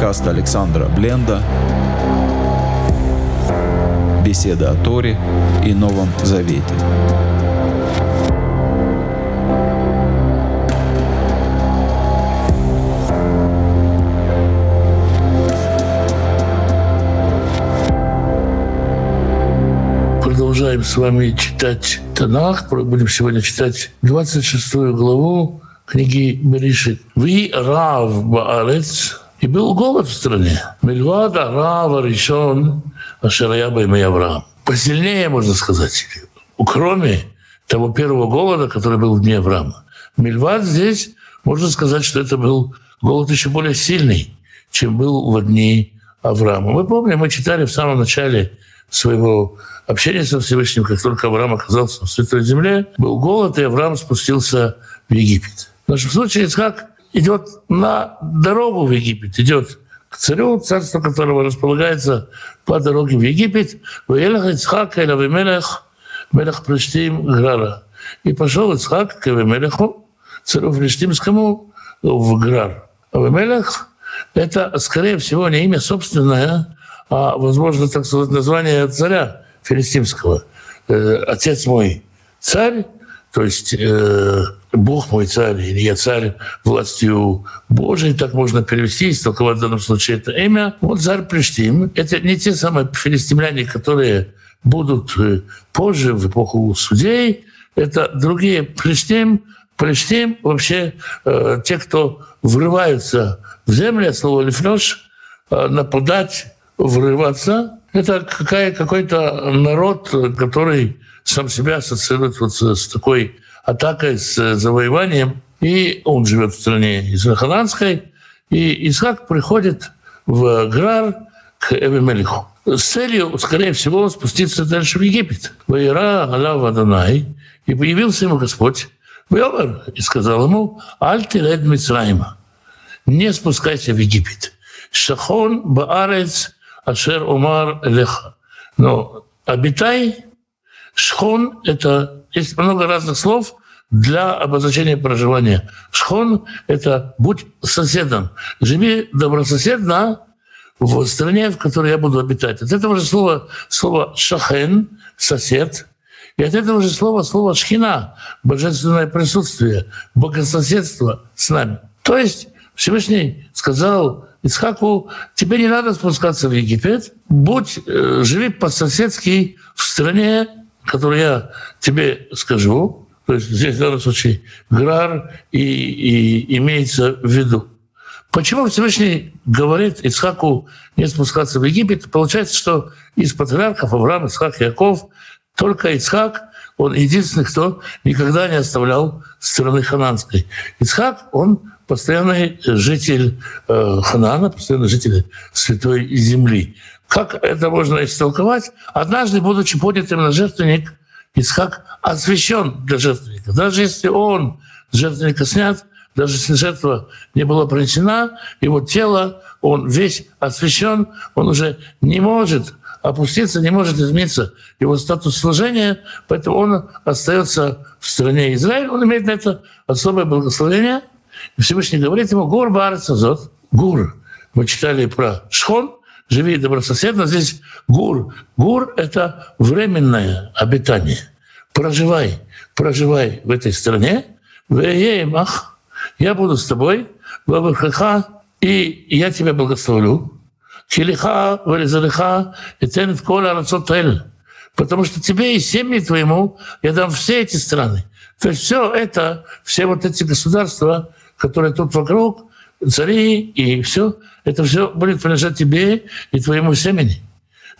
Подкаст Александра Бленда. Беседа о Торе и Новом Завете. Продолжаем с вами читать Танах. Будем сегодня читать 26 главу книги Берешит. «Ви рав баарец» И был голод в стране. Мельвада рава решен Ашарая Баймей Авраам. Посильнее, можно сказать, кроме того первого голода, который был в дне Авраама. Мельвад здесь, можно сказать, что это был голод еще более сильный, чем был в дни Авраама. Мы помним, мы читали в самом начале своего общения со Всевышним, как только Авраам оказался в Святой Земле, был голод, и Авраам спустился в Египет. В нашем случае Ицхак идет на дорогу в Египет, идет к царю, царство которого располагается по дороге в Египет. Ицхак или Авимелех, Мелех Плештим Грара. И пошел Ицхак к Авимелеху, царю Флештимскому, в Грар. Авимелех – это, скорее всего, не имя собственное, а, возможно, так сказать, название царя филистимского. Э, Отец мой царь, то есть э, Бог мой царь, или я царь властью Божией, так можно перевести, истолковать в данном случае это имя. Вот царь Плештим, это не те самые филистимляне, которые будут э, позже, в эпоху судей, это другие Плештим, Плештим вообще э, те, кто врываются в землю, от слова лифлёш, э, нападать, врываться. Это какая, какой-то народ, который сам себя ассоциирует вот с такой атакой, с завоеванием. И он живет в стране Израхананской. И Исхак приходит в Грар к Эвемелиху с целью, скорее всего, спуститься дальше в Египет. Ваира Аллах Адонай, и появился ему Господь, Веомер, и сказал ему, Аль Тиред Мицраима, не спускайся в Египет. Шахон Баарец Ашер Умар Леха. Но обитай Шхон – это есть много разных слов для обозначения проживания. Шхон – это будь соседом, живи добрососедно в стране, в которой я буду обитать. От этого же слова, слова шахен – сосед, и от этого же слова слово шхина – божественное присутствие, богососедство с нами. То есть Всевышний сказал Исхаку, тебе не надо спускаться в Египет, будь, э, живи по-соседски в стране, которую я тебе скажу, то есть здесь в данном случае Грар и, и имеется в виду. Почему Всевышний говорит Ицхаку не спускаться в Египет? Получается, что из патриархов Авраам, Ицхак, Яков, только Ицхак, он единственный, кто никогда не оставлял страны хананской. Ицхак, он постоянный житель э, Ханана, постоянный житель Святой Земли. Как это можно истолковать? Однажды, будучи поднятым на жертвенник, Ицхак освящен для жертвенника. Даже если он с жертвенника снят, даже если жертва не была принесена, его тело, он весь освящен, он уже не может опуститься, не может измениться его статус служения, поэтому он остается в стране Израиль, он имеет на это особое благословение. И Всевышний говорит ему, гур барцазот, гур. Мы читали про Шхон, живи добрососедно. Здесь гур. Гур — это временное обитание. Проживай, проживай в этой стране. Ах, я буду с тобой, и я тебя благословлю. Килиха, вализалиха, и тенет кола рацотель. Потому что тебе и семье твоему я дам все эти страны. То есть все это, все вот эти государства, которые тут вокруг, цари и все, это все будет принадлежать тебе и твоему семени.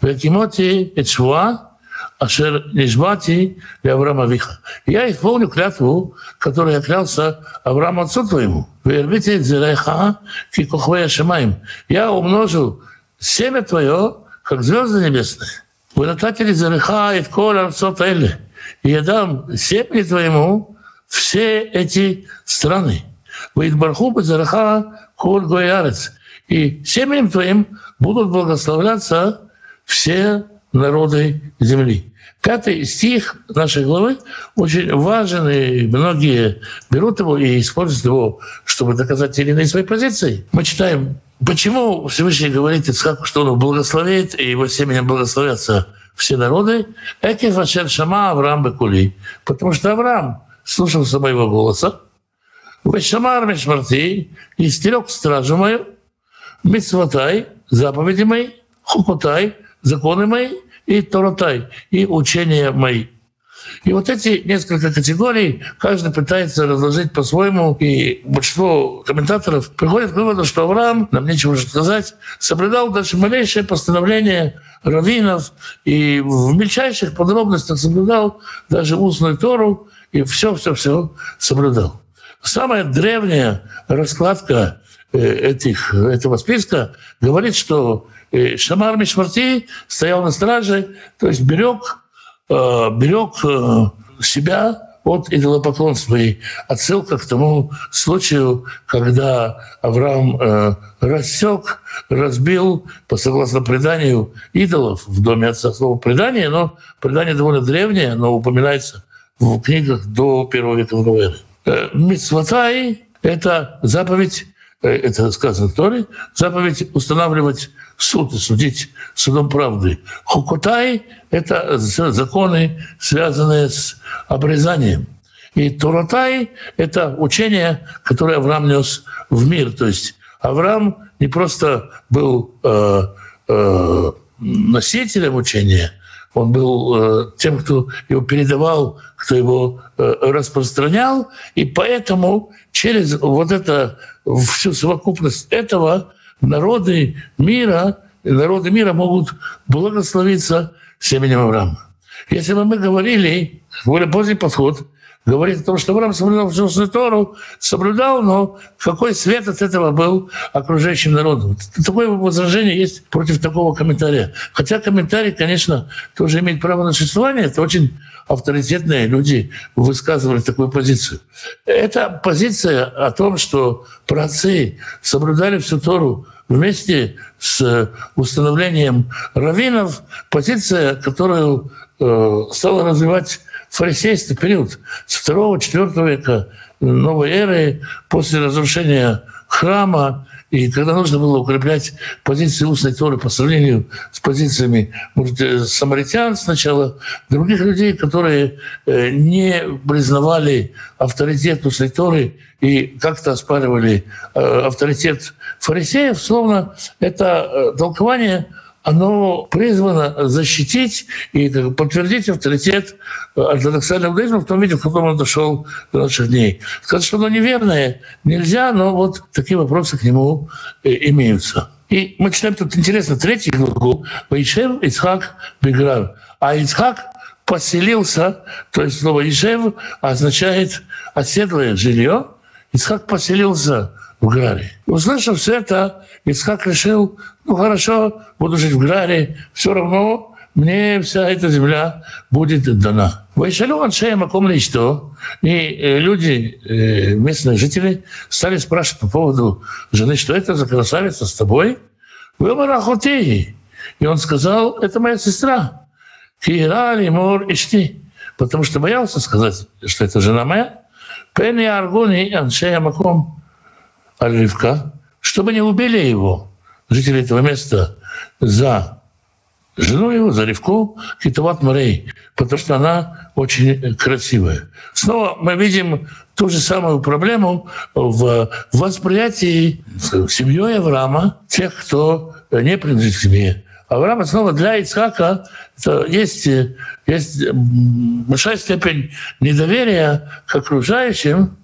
Векимоти эчуа, ашер нижбати и Авраама Виха. Я исполню клятву, которую я клялся Аврааму отцу твоему. Вербите дзереха кикохвея шамаем. Я умножу семя твое, как звезды небесные. Вы нататили зареха и кола отцов И я дам семени твоему все эти страны. Ваидбарху Базараха Кур Гоярец. И семьям твоим будут благословляться все народы земли. Пятый стих нашей главы очень важен, и многие берут его и используют его, чтобы доказать те или иные свои позиции. Мы читаем Почему Всевышний говорит Ицхаку, что он благословит, и его семенем благословятся все народы? Экиф Ашер Шама Авраам Бекули. Потому что Авраам слушался моего голоса. Вешамар Мешмарти, и стерег стражу мою, Митсватай, заповеди мои, Хукутай, законы мои, и Торотай, и учения мои. И вот эти несколько категорий каждый пытается разложить по-своему, и большинство комментаторов приходят к выводу, что Авраам, нам нечего уже сказать, соблюдал даже малейшее постановление раввинов и в мельчайших подробностях соблюдал даже устную Тору, и все-все-все соблюдал. Самая древняя раскладка этих, этого списка говорит, что э, Шамар Мишмарти стоял на страже, то есть берег Э, берег э, себя от идолопоклонства. И отсылка к тому случаю, когда Авраам э, рассек, разбил, по согласно преданию, идолов в доме отца. Слово «предание», но предание довольно древнее, но упоминается в книгах до первого века эры. Э, Мицватай — это заповедь Э, это сказано в Торе, заповедь устанавливать суд и судить судом правды. Хукотай – это законы, связанные с обрезанием. И Туратай – это учение, которое Авраам нес в мир. То есть Авраам не просто был э, э, носителем учения, он был э, тем, кто его передавал, кто его э, распространял, и поэтому через вот это всю совокупность этого народы мира, народы мира могут благословиться семенем Авраама. Если бы мы говорили, более поздний подход, говорит о том, что Авраам соблюдал всю Тору, соблюдал, но какой свет от этого был окружающим народом. Такое возражение есть против такого комментария. Хотя комментарий, конечно, тоже имеет право на существование. Это очень авторитетные люди высказывали такую позицию. Это позиция о том, что праотцы соблюдали всю Тору вместе с установлением раввинов, позиция, которую э, стала развивать фарисейский период с 2-4 века новой эры, после разрушения храма, и когда нужно было укреплять позиции устной Торы по сравнению с позициями может, э, самаритян сначала, других людей, которые э, не признавали авторитет устной Торы и как-то оспаривали э, авторитет фарисеев, словно это толкование оно призвано защитить и подтвердить авторитет ортодоксального иудаизма в том виде, в каком он дошел до наших дней. Сказать, что оно неверное, нельзя, но вот такие вопросы к нему э, имеются. И мы читаем тут интересно третий главу «Ваишев Ицхак Беграр». А Ицхак поселился, то есть слово «Ишев» означает «оседлое жилье». Ицхак поселился в Граре. Услышав все это, Ицхак решил, ну хорошо, буду жить в Граре, все равно мне вся эта земля будет дана. Вайшалю Аншея Маком что и э, люди, э, местные жители, стали спрашивать по поводу жены, что это за красавица с тобой? Вы Марахотеи. И он сказал, это моя сестра. Кира Лимур Ишти. Потому что боялся сказать, что это жена моя. Пенни Аргуни Аншея Маком Альривка, чтобы не убили его, жители этого места, за жену его, за Ревку, Китават Марей, потому что она очень красивая. Снова мы видим ту же самую проблему в восприятии семьей Авраама, тех, кто не принадлежит к семье. Авраам снова для Ицхака есть, есть большая степень недоверия к окружающим,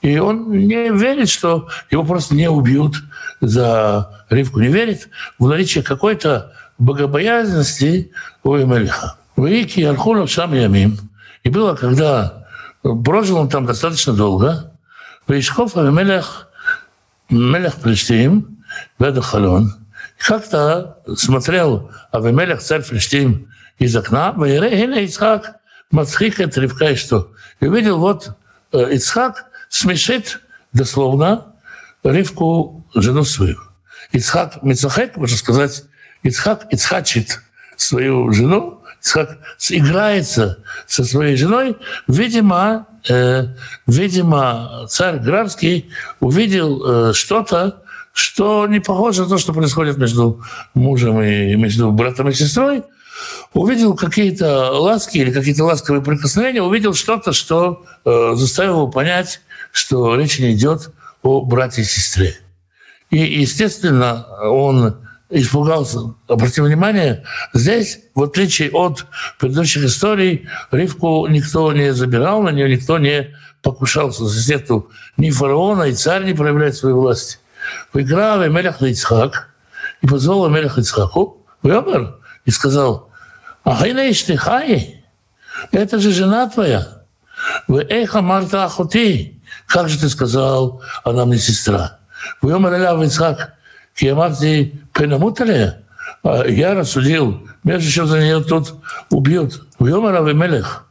и он не верит, что его просто не убьют за Ривку. Не верит в наличие какой-то богобоязненности у Эмелиха. Вики Архуну сам Ямим. И было, когда прожил он там достаточно долго, Вишков Авимелех, Мелех Плештим, Беда Халон, как-то смотрел Авимелех, царь Плештим, из окна, Ваире Ицхак, Мацхик, это Ривка и что. И увидел вот э, Ицхак, смешит дословно Ривку, жену свою. Ицхак Мицахек, можно сказать, Ицхак Ицхачит свою жену, Ицхак играется со своей женой. Видимо, э, видимо, царь Градский увидел э, что-то, что не похоже на то, что происходит между мужем и между братом и сестрой, увидел какие-то ласки или какие-то ласковые прикосновения, увидел что-то, что э, заставило понять, что речь не идет о брате и сестре. И, естественно, он испугался. Обратите внимание, здесь, в отличие от предыдущих историй, Ривку никто не забирал, на нее никто не покушался. Здесь нету ни фараона, и царь не проявляет своей власти. Выиграл Мелех Ицхак и позвал Мелех Ицхаку, Вёмер, и сказал, «Ахайна Иштихай, это же жена твоя. Вы эхо Марта Ахути. Как же ты сказал, она мне сестра? Вёмер Аляв Ицхак, Киамарти Пенамутале, я рассудил, между чем за нее тут убьют. Вьомар Авимелех.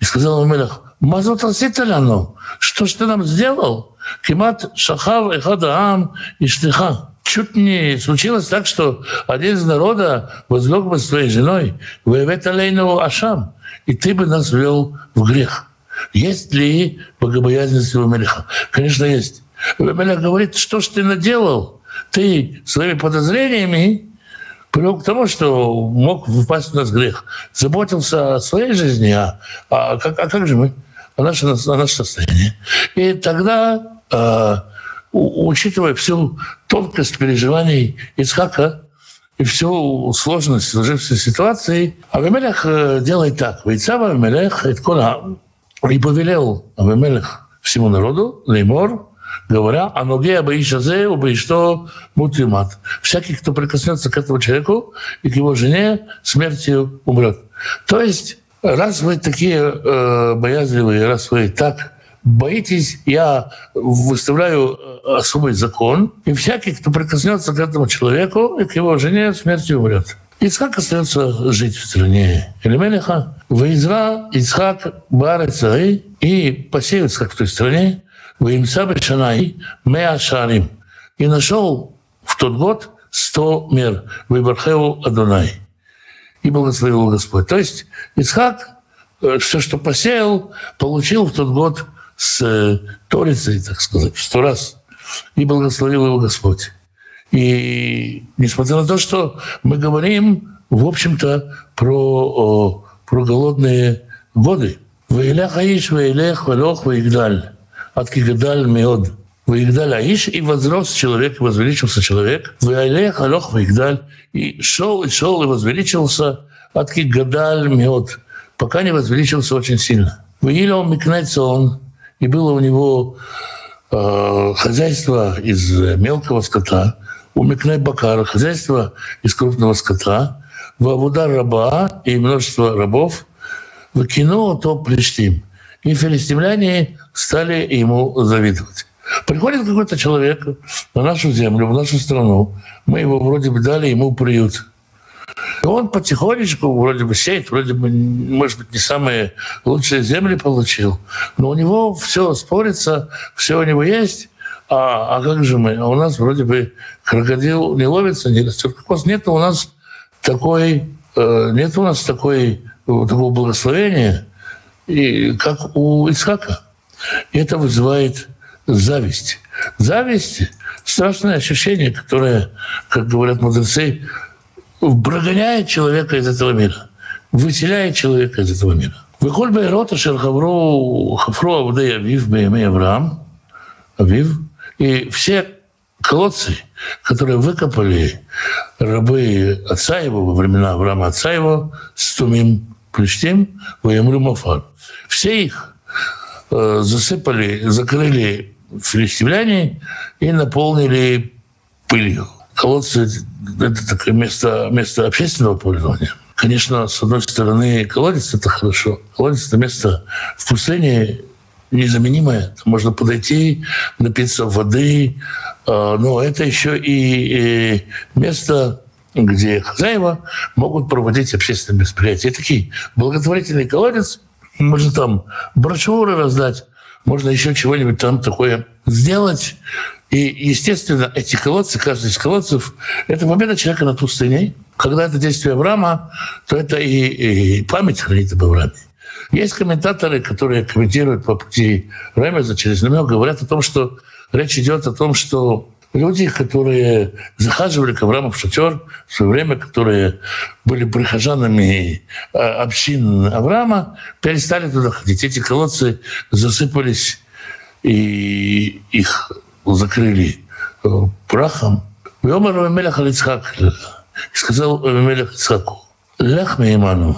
И сказал Авимелех, Мазот Аситаляну, что ж ты нам сделал? Кимат Шахав Эхадаам и Штиха. Чуть не случилось так, что один из народа возлег бы с твоей женой, воевет алейну Ашам, и ты бы нас ввел в грех. Есть ли богобоязненность у Мелеха? Конечно, есть. Мелех говорит, что ж ты наделал? ты своими подозрениями привел к тому, что мог выпасть в нас грех. Заботился о своей жизни, а, а, как, а как же мы? О нашем, о нашем состоянии. И тогда, э, учитывая всю тонкость переживаний Ицхака и всю сложность сложившейся ситуации, Авимелех э, делает так. Вейцав Авимелех и повелел Авимелех всему народу, Леймор, говоря, а ноге абаишазе убаишто мутимат. Всякий, кто прикоснется к этому человеку и к его жене, смертью умрет. То есть, раз вы такие э, боязливые, раз вы так боитесь, я выставляю э, особый закон, и всякий, кто прикоснется к этому человеку и к его жене, смертью умрет. Ицхак остается жить в стране Элемелеха. Выизра Ицхак Барецай и посеется в той стране, Ваимса Бешанай Меа Шарим. И нашел в тот год сто мер. Выбархеву Адонай. И благословил Господь. То есть Исхак э, все, что посеял, получил в тот год с Торицей, так сказать, в сто раз. И благословил его Господь. И несмотря на то, что мы говорим, в общем-то, про, про голодные годы. «Ваилях Аиш, Ваилех, Валох, Ваигдаль» от Кигадаль Меод. Ваигдаль Аиш, и возрос человек, и возвеличился человек. Ваилех Алох Ваигдаль, и шел, и шел, и возвеличился от Кигадаль Меод, пока не возвеличился очень сильно. Ваилел Микнется он, и было у него э, хозяйство из мелкого скота, у Микнай Бакара хозяйство из крупного скота, в Авудар раба и множество рабов, в кино то Плештим. И филистимляне стали ему завидовать. Приходит какой-то человек на нашу землю, в нашу страну. Мы его вроде бы дали ему приют. И он потихонечку вроде бы сеет, вроде бы, может быть, не самые лучшие земли получил. Но у него все спорится, все у него есть а, а как же мы? А у нас вроде бы крокодил не ловится, не растет кокос. Нет у нас такой, э, нет у нас такой, э, такого благословения, и, как у Исхака. И это вызывает зависть. Зависть – страшное ощущение, которое, как говорят мудрецы, прогоняет человека из этого мира, выселяет человека из этого мира. Выколь Байрота Шерхавро Хафро Авдей Авив Бейме Авраам Авив и все колодцы, которые выкопали рабы отца его во времена Авраама отца его, Стумим Плештим, Ваемру Мафар. Все их Э, засыпали, закрыли филистимляне и наполнили пылью. Колодцы – это такое место, место общественного пользования. Конечно, с одной стороны, колодец – это хорошо. Колодец – это место в пустыне незаменимое. Можно подойти, напиться воды, э, но это еще и место, где хозяева могут проводить общественные мероприятия. Такие благотворительный колодец – можно там брошюры раздать, можно еще чего-нибудь там такое сделать. И, естественно, эти колодцы, каждый из колодцев, это победа человека над пустыней. Когда это действие Авраама, то это и, и память хранит об Аврааме. Есть комментаторы, которые комментируют по пути Ремеза через намек, говорят о том, что речь идет о том, что люди, которые захаживали к Аврааму в шатер в свое время, которые были прихожанами э, общин Авраама, перестали туда ходить. Эти колодцы засыпались, и их закрыли э, прахом. Мелех Алицхак сказал Мелех Ицхаку, «Лях Мейману,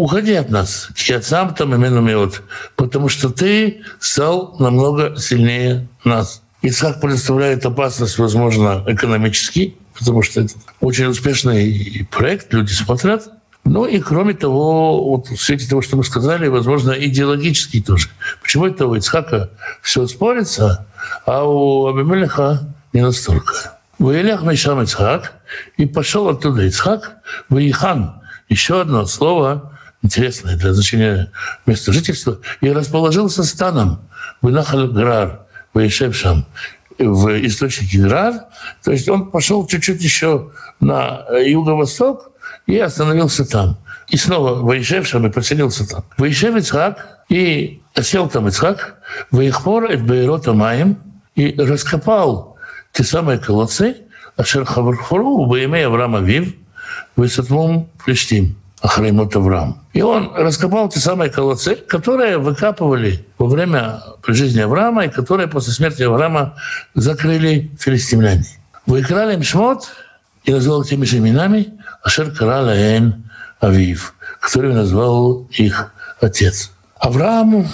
уходи от нас, я сам там именно миот, потому что ты стал намного сильнее нас. Ицхак представляет опасность, возможно, экономически, потому что это очень успешный проект, люди смотрят. Ну и кроме того, вот в свете того, что мы сказали, возможно, идеологический тоже. Почему это у Ицхака все спорится, а у Абимелеха не настолько. Ваилях Мишам Ицхак, и пошел оттуда Ицхак, Ваихан, еще одно слово, интересное для значения места жительства, и расположился станом в Нахаль Грар, Ваишевшам, в источнике Грар. То есть он пошел чуть-чуть еще на юго-восток и остановился там. И снова Ваишевшам и поселился там. Ваишев Ицхак и сел там Ицхак, Ваихпор et Бейрота Маем, и раскопал те самые колодцы, Ашер Хавархору, Баиме Авраама Вив, Высотмум Плештим. Ахраймот Авраам. И он раскопал те самые колодцы, которые выкапывали во время жизни Авраама и которые после смерти Авраама закрыли филистимляне. Выкрали им шмот и назвал теми же именами Ашер Карала Эн Авив, который назвал их отец. Авраам,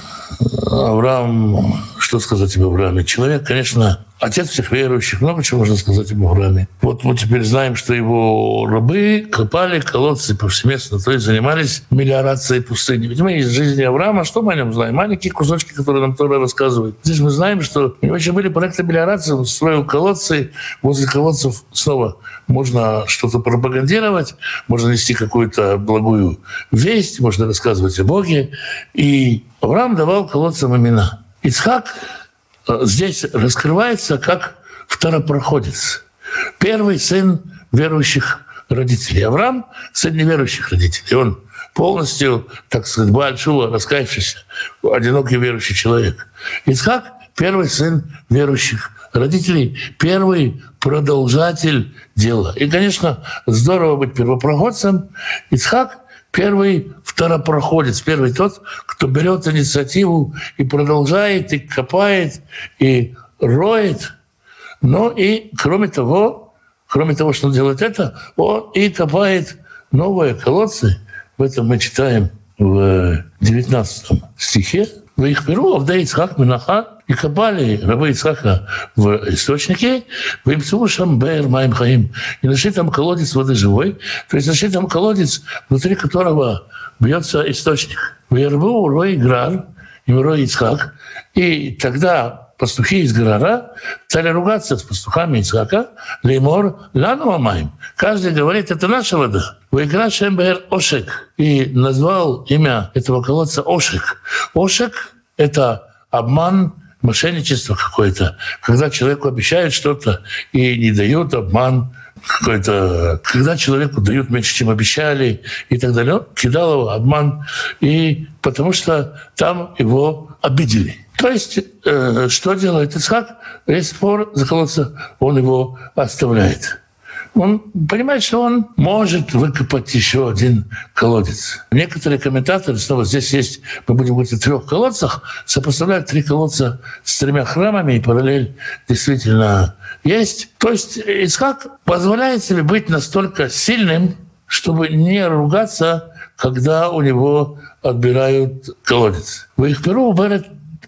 Авраам, что сказать об Аврааме? Человек, конечно, отец всех верующих, много чего можно сказать об Аврааме. Вот мы теперь знаем, что его рабы копали колодцы повсеместно, то есть занимались мелиорацией пустыни. Ведь мы из жизни Авраама, что мы о нем знаем? Маленькие кусочки, которые нам Тора рассказывает. Здесь мы знаем, что у него еще были проекты мелиорации, он строил колодцы, возле колодцев снова можно что-то пропагандировать, можно нести какую-то благую весть, можно рассказывать о Боге. И Авраам давал колодцам имена. Ицхак здесь раскрывается как второпроходец. Первый сын верующих родителей. Авраам – сын неверующих родителей. Он полностью, так сказать, Бальшува, раскаявшийся, одинокий верующий человек. Ицхак – первый сын верующих родителей, первый продолжатель дела. И, конечно, здорово быть первопроходцем. Ицхак Первый второпроходец, первый тот, кто берет инициативу и продолжает, и копает, и роет. Но и, кроме того, кроме того, что он делает это, он и копает новые колодцы. В этом мы читаем в 19 стихе. В их перу Авда Ицхак Минаха и копали рабы Ицхака в источнике, в имцу Шамбер Маим Хаим, и нашли там колодец воды живой, то есть нашли там колодец, внутри которого бьется источник. В Ярбу Рой Грар, и Рой Ицхак, и тогда пастухи из Грара стали ругаться с пастухами Ицхака, леймор лану амаем. Каждый говорит, это наша вода. Выигра Шембер Ошек. И назвал имя этого колодца Ошек. Ошек — это обман, мошенничество какое-то. Когда человеку обещают что-то и не дают, обман какой-то. Когда человеку дают меньше, чем обещали и так далее. Он кидал его, обман. И потому что там его обидели. То есть, э, что делает Исхак? Весь спор заколоться, он его оставляет. Он понимает, что он может выкопать еще один колодец. Некоторые комментаторы, снова здесь есть, мы будем говорить о трех колодцах, сопоставляют три колодца с тремя храмами, и параллель действительно есть. То есть Исхак позволяет себе быть настолько сильным, чтобы не ругаться, когда у него отбирают колодец. Вы их перу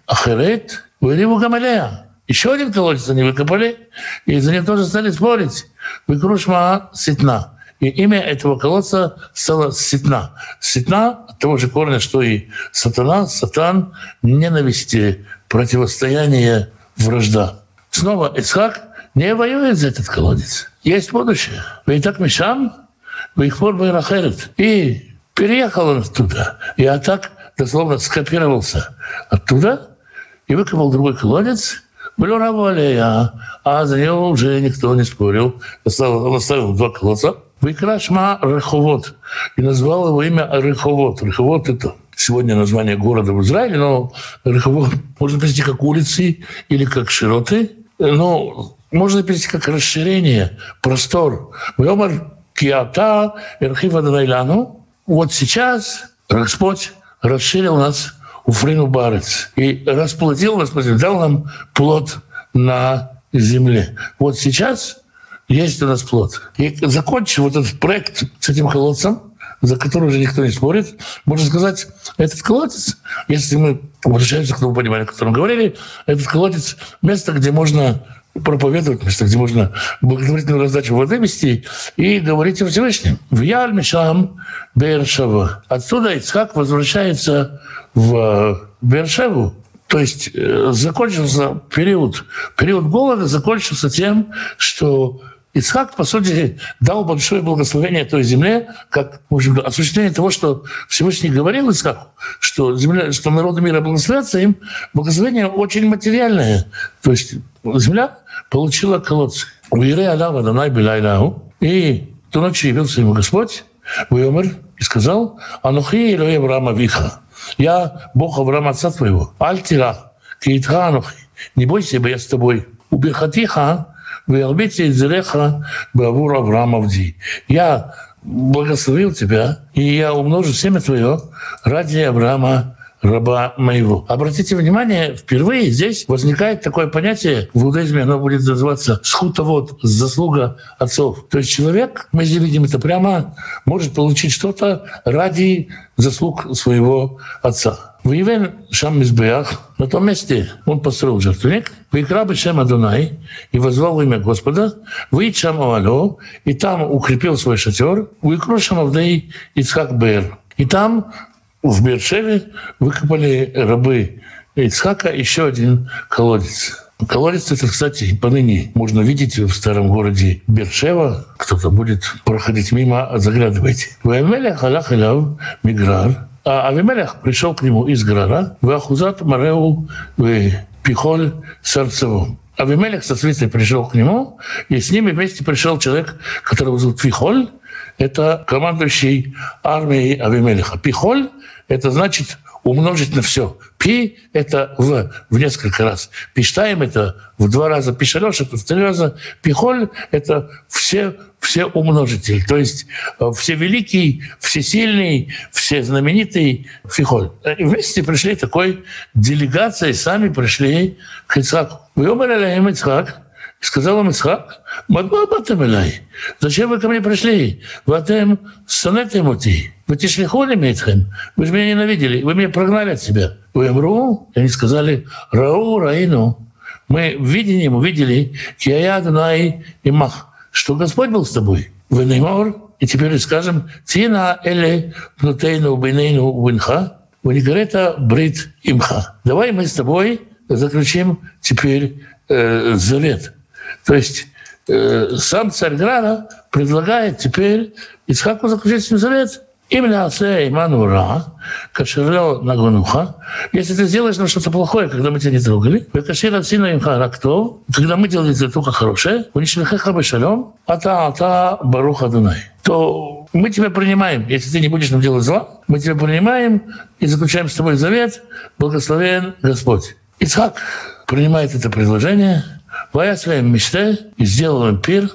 Ахерет, Вариву Гамалея. Еще один колодец они выкопали, и за ним тоже стали спорить. Выкрушма Ситна. И имя этого колодца стало Ситна. Ситна от того же корня, что и сатана, сатан, ненависти, противостояние, вражда. Снова Исхак не воюет за этот колодец. Есть будущее. Вы и так Мишам, вы их пор И переехал он оттуда. И так дословно скопировался оттуда и выкопал другой колодец, Блюравалея, а за него уже никто не спорил. Он оставил два колодца. Выкрашма Реховод. И назвал его имя Реховод. Реховод – это сегодня название города в Израиле, но Реховод можно привести как улицы или как широты. ну, можно перейти как расширение, простор. Вьомар киата эрхива. Вот сейчас Господь расширил нас у Фрину Барец и расплодил нас, дал нам плод на земле. Вот сейчас есть у нас плод. И закончив вот этот проект с этим колодцем, за который уже никто не спорит, можно сказать, этот колодец, если мы возвращаемся к тому пониманию, о котором говорили, этот колодец – место, где можно проповедовать, место, где можно благотворительную раздачу воды вести и говорить о Всевышнем. В Яль Мишам Бершава. Отсюда Ицхак возвращается в Бершеву, то есть э, закончился период, период голода закончился тем, что Ицхак, по сути, дал большое благословение той земле, как может, осуществление того, что Всевышний говорил Ицхаку, что, земля, что народы мира благословятся им. Благословение очень материальное. То есть земля получила колодцы. «Уире Алава Данай Билайнаху» И ту ночь явился ему Господь, умер и сказал, «Анухи Илой Авраама Виха» Я Бог Авраама, отца твоего. Альтира, киитха анухи. Не бойся, ибо я с тобой. Убихатиха, Веалбите Зереха Бавур Авраам Авди. Я благословил тебя, и я умножу семя твое ради Авраама раба моего. Обратите внимание, впервые здесь возникает такое понятие, в иудаизме оно будет называться схутовод, заслуга отцов. То есть человек, мы здесь видим это прямо, может получить что-то ради заслуг своего отца. Воевен Шам Мизбеях, на том месте он построил жертвенник, Вайкра Бешем Адунай, и возвал имя Господа, Выид Шам Авало, и там укрепил свой шатер, Вайкру Шам Авдей Ицхак Бер. И там, в Бершеве, выкопали рабы Ицхака еще один колодец. Колодец это, кстати, поныне можно видеть в старом городе Бершева. Кто-то будет проходить мимо, заглядывайте. Ваймеля халах миграр, а Авимелех пришел к нему из Грара, в Ахузат Мареу Пихоль Сердцеву. Авимелех со свитой пришел к нему, и с ними вместе пришел человек, которого зовут Пихоль. Это командующий армией Авимелеха. Пихоль – это значит умножить на все. Пи – это в, в несколько раз. Пиштаем – это в два раза. Пишалеш – это в три раза. Пихоль – это все, все умножитель. То есть э, все великий, всесильный, все знаменитый Фихоль. И вместе пришли такой делегацией, сами пришли к Ицхаку. Вы Ицхак, сказал им Ицхак, «Мадба батам элай, зачем вы ко мне пришли? Ватем сонетем ути, вы тишлихоли мейтхем, вы же меня ненавидели, вы меня прогнали от себя». Вы Эмру, и они сказали, «Рау раину». Мы в видении увидели, «Кия Адонай и Мах», что Господь был с тобой. Вы Неймор, и теперь скажем, «Тина эле пнутейну бейнейну винха, ванигарета брит имха». Давай мы с тобой заключим теперь э, завет. То есть э, сам царь Града предлагает теперь Ицхаку заключить с ним завет. Именно Асе Иману Ра, Нагонуха. Если ты сделаешь нам что-то плохое, когда мы тебя не трогали, Кашира Сина Имха Рактов, когда мы делали это только хорошее, Уничлихеха Бешалем, Ата Ата Баруха Дунай, то мы тебя принимаем. Если ты не будешь нам делать зла, мы тебя принимаем и заключаем с тобой завет, благословен Господь. Ицхак принимает это предложение, Вая своим мечте и сделал им пир,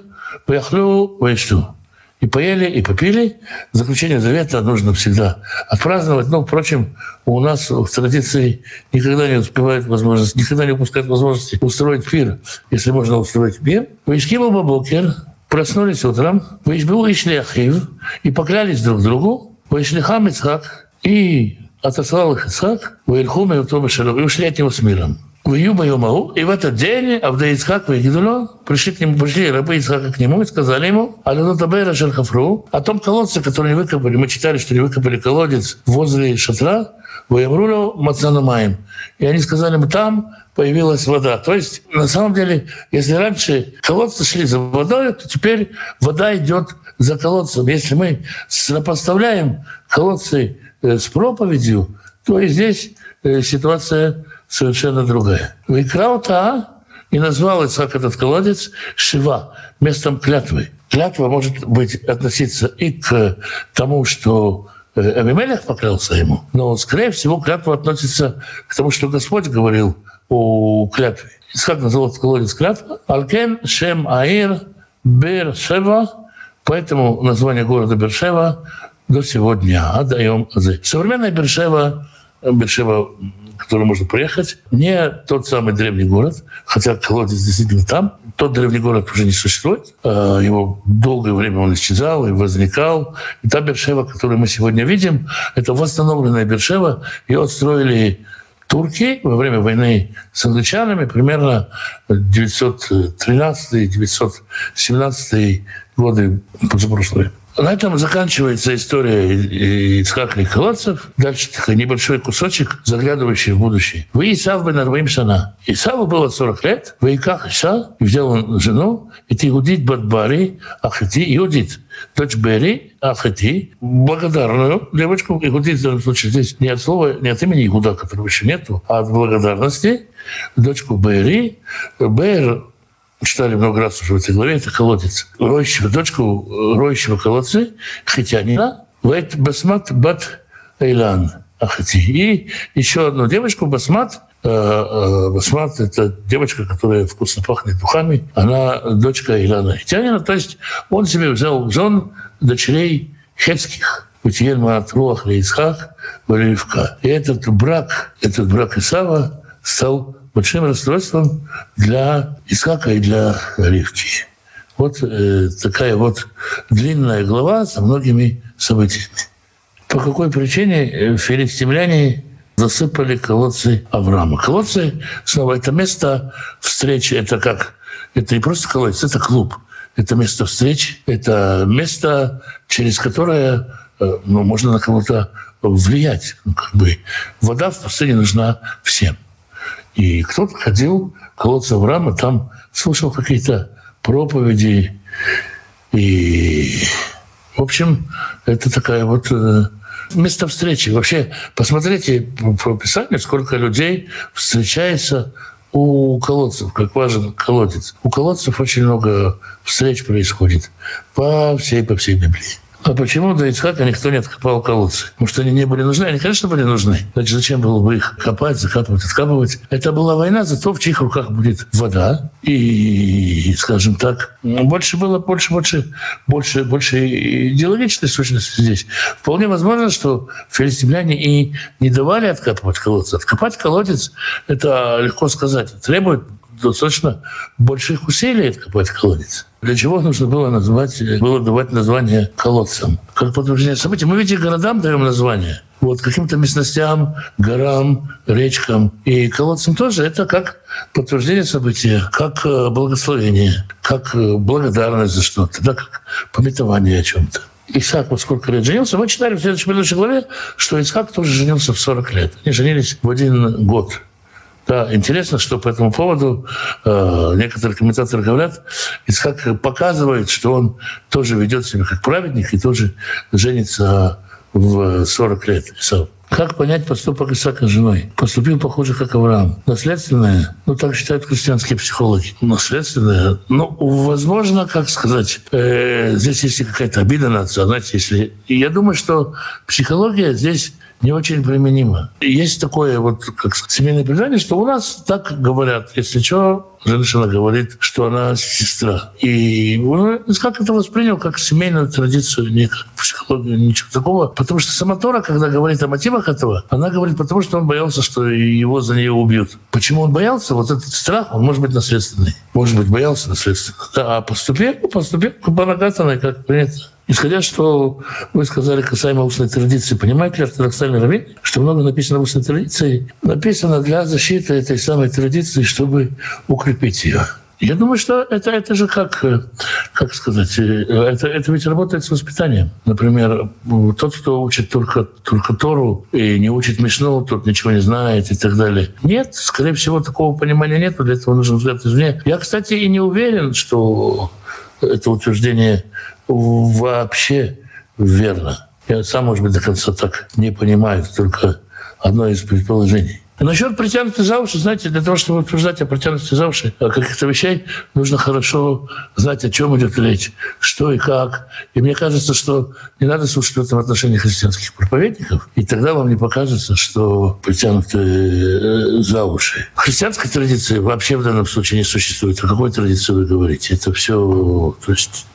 поехлю вайшту. И поели, и попили. Заключение завета нужно всегда отпраздновать. Но, впрочем, у нас в традиции никогда не успевает возможность, никогда не упускают возможности устроить пир, если можно устроить пир. Вайшкима Бабокер проснулись утром, Вайшбу и Ахив, и поклялись друг другу, Вайшлихам Ицхак, и отослал их Ицхак, Ваильхум и ушли от него с миром. В Юба Юмау, и в этот день Авда Ицхак Вегидуло пришли к нему, пришли рабы Ицхака к нему и сказали ему, Алинутабейра Шерхафру, о том колодце, который не выкопали. Мы читали, что не выкопали колодец возле шатра, Ваямрулю Мацанумаем. И они сказали ему, там появилась вода. То есть, на самом деле, если раньше колодцы шли за водой, то теперь вода идет за колодцем. Если мы сопоставляем колодцы с проповедью, то и здесь ситуация совершенно другая. Викраута и назвал Ицхак этот колодец Шива, местом клятвы. Клятва может быть относиться и к тому, что э, Авимелех поклялся ему, но, скорее всего, клятва относится к тому, что Господь говорил о клятве. Исхак назвал этот колодец клятва. Алкен Шем Аир Бершева. Поэтому название города Бершева до сегодня. Отдаем азы. Современная Бершева, Бершева, в которую можно приехать, не тот самый древний город, хотя колодец действительно там. Тот древний город уже не существует. А, его долгое время он исчезал и возникал. И та Бершева, которую мы сегодня видим, это восстановленная Бершева. Ее отстроили турки во время войны с англичанами примерно 913-917 годы позапрошлые. На этом заканчивается история Ицхака и колодцев. Дальше небольшой кусочек, заглядывающий в будущее. Вы Исав бен Арваим Шана. Исаву было 40 лет. Вы Иках Иша, взял он жену, и ты Иудит Бадбари, Ахати, Иудит, дочь Бери, Ахати, благодарную девочку. Иудит в данном случае здесь не от слова, не от имени Игуда, которого еще нету, а от благодарности. Дочку Бери. Бер читали много раз уже в этой главе, это колодец. Роющего, дочку роющего колодцы, хитянина, Вейт Басмат Бат Эйлан Ахати. И еще одну девочку, Басмат, э, э, Басмат – это девочка, которая вкусно пахнет духами. Она дочка Илана Хитянина. То есть он себе взял жен дочерей хетских. Утиен Маат Руах Лейцхак Валивка. И этот брак, этот брак Исава стал большим расстройством для Исака и для Ривки. Вот э, такая вот длинная глава со многими событиями. По какой причине э, филистимляне засыпали колодцы Авраама? Колодцы, снова, это место встречи, это как, это не просто колодец, это клуб. Это место встреч, это место, через которое э, ну, можно на кого-то влиять. Ну, как бы. Вода в пустыне нужна всем. И кто-то ходил к колодцу Авраама, там слушал какие-то проповеди. И, в общем, это такая вот э, место встречи. Вообще, посмотрите по описанию, сколько людей встречается у колодцев, как важен колодец. У колодцев очень много встреч происходит по всей, по всей Библии. А почему до Ицхака никто не откопал колодцы? Потому что они не были нужны? Они, конечно, были нужны. Значит, зачем было бы их копать, закапывать, откапывать? Это была война за то, в чьих руках будет вода. И, скажем так, больше было, больше, больше, больше, больше идеологической сущности здесь. Вполне возможно, что филистимляне и не давали откапывать колодцы. Откопать колодец, это легко сказать, требует достаточно больших усилий откопать колодец. Для чего нужно было назвать, было давать название колодцам? Как подтверждение событий. Мы видите, городам даем название. Вот каким-то местностям, горам, речкам. И колодцам тоже это как подтверждение события, как э, благословение, как э, благодарность за что-то, да, как пометование о чем-то. Исаак вот сколько лет женился. Мы читали в следующей предыдущей главе, что Исаак тоже женился в 40 лет. Они женились в один год. Да, интересно, что по этому поводу э, некоторые комментаторы говорят, Исхак показывает, что он тоже ведет себя как праведник и тоже женится в 40 лет. Как понять поступок Исаака с женой? Поступил похоже, как Авраам. Наследственное, ну так считают христианские психологи. Наследственное, ну, возможно, как сказать, э, здесь есть какая-то обида на отца, знаете, если... Я думаю, что психология здесь не очень применимо. Есть такое вот как семейное предание, что у нас так говорят, если что, женщина говорит, что она сестра. И он как это воспринял, как семейную традицию, не как психологию, ничего такого. Потому что сама Тора, когда говорит о мотивах этого, она говорит, потому что он боялся, что его за нее убьют. Почему он боялся? Вот этот страх, он может быть наследственный. Может быть, боялся наследственно. Да, а поступил, поступил Банагатана, как принято. Исходя, что вы сказали касаемо устной традиции, понимаете ли ортодоксальный раввин, что много написано в устной традиции, написано для защиты этой самой традиции, чтобы укрепить ее. Я думаю, что это, это же как, как сказать, это, это ведь работает с воспитанием. Например, тот, кто учит только, только Тору и не учит Мишну, тот ничего не знает и так далее. Нет, скорее всего, такого понимания нет, для этого нужен взгляд извне. Я, кстати, и не уверен, что это утверждение вообще верно. Я сам, может быть, до конца так не понимаю. Это только одно из предположений. Насчет притянутой за уши, знаете, для того, чтобы утверждать о притянутой за уши каких-то вещей, нужно хорошо знать, о чем идет речь, что и как. И мне кажется, что не надо слушать в этом отношении христианских проповедников, и тогда вам не покажется, что притянуты э, за уши. Христианской традиции вообще в данном случае не существует. О какой традиции вы говорите? Это все... То есть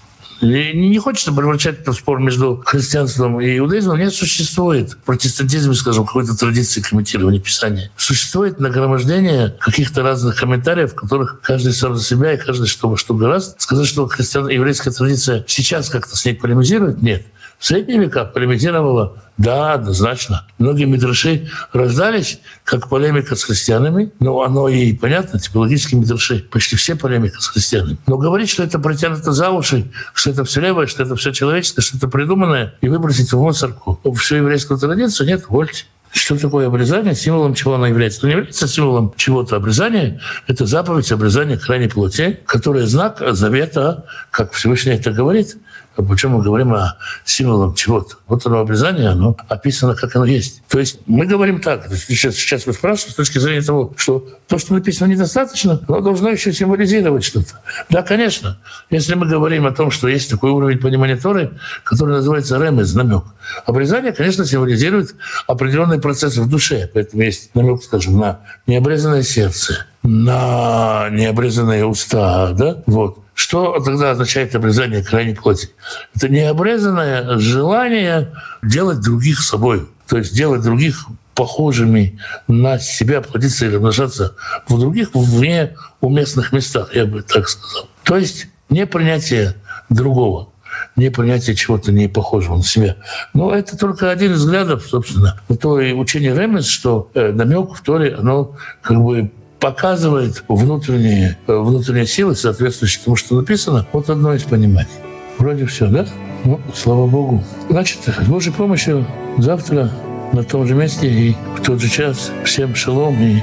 и не хочется превращать это в спор между христианством и иудаизмом. Нет, существует в протестантизме, скажем, какой-то традиции комментирования Писания. Существует нагромождение каких-то разных комментариев, в которых каждый сам за себя и каждый что во что гораздо. Сказать, что христиан... еврейская традиция сейчас как-то с ней полемизирует, нет. В средние века полемизировала, да, однозначно. Многие мидраши рождались как полемика с христианами, но оно и понятно, типологические мидраши, почти все полемика с христианами. Но говорить, что это протянуто за уши, что это все левое, что это все человеческое, что это придуманное, и выбросить в мусорку всю еврейскую традицию, нет, вольте. Что такое обрезание? Символом чего оно является? Оно не является символом чего-то. Обрезание — это заповедь обрезания крайней плоти, которая знак завета, как Всевышний это говорит — почему мы говорим о символах чего-то? Вот оно обрезание, оно описано, как оно есть. То есть мы говорим так, сейчас, сейчас вы спрашиваете с точки зрения того, что то, что написано, недостаточно, оно должно еще символизировать что-то. Да, конечно. Если мы говорим о том, что есть такой уровень понимания Торы, который называется ремез, намек. Обрезание, конечно, символизирует определенные процессы в душе. Поэтому есть намек, скажем, на необрезанное сердце, на необрезанные уста, да, вот. Что тогда означает обрезание крайней плоти? Это необрезанное желание делать других собой, то есть делать других похожими на себя, плодиться и размножаться в других, вне уместных местах, я бы так сказал. То есть не принятие другого, не принятие чего-то не похожего на себя. Но это только один из взглядов, собственно. То и учение Ремес, что э, намек в Торе, оно как бы показывает внутренние, э, внутренние силы, соответствующие тому, что написано. Вот одно из пониманий. Вроде все, да? Ну, слава Богу. Значит, с Божьей помощью завтра на том же месте и в тот же час. Всем шалом и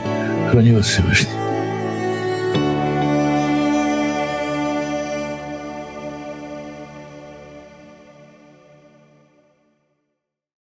храни вас Всевышний.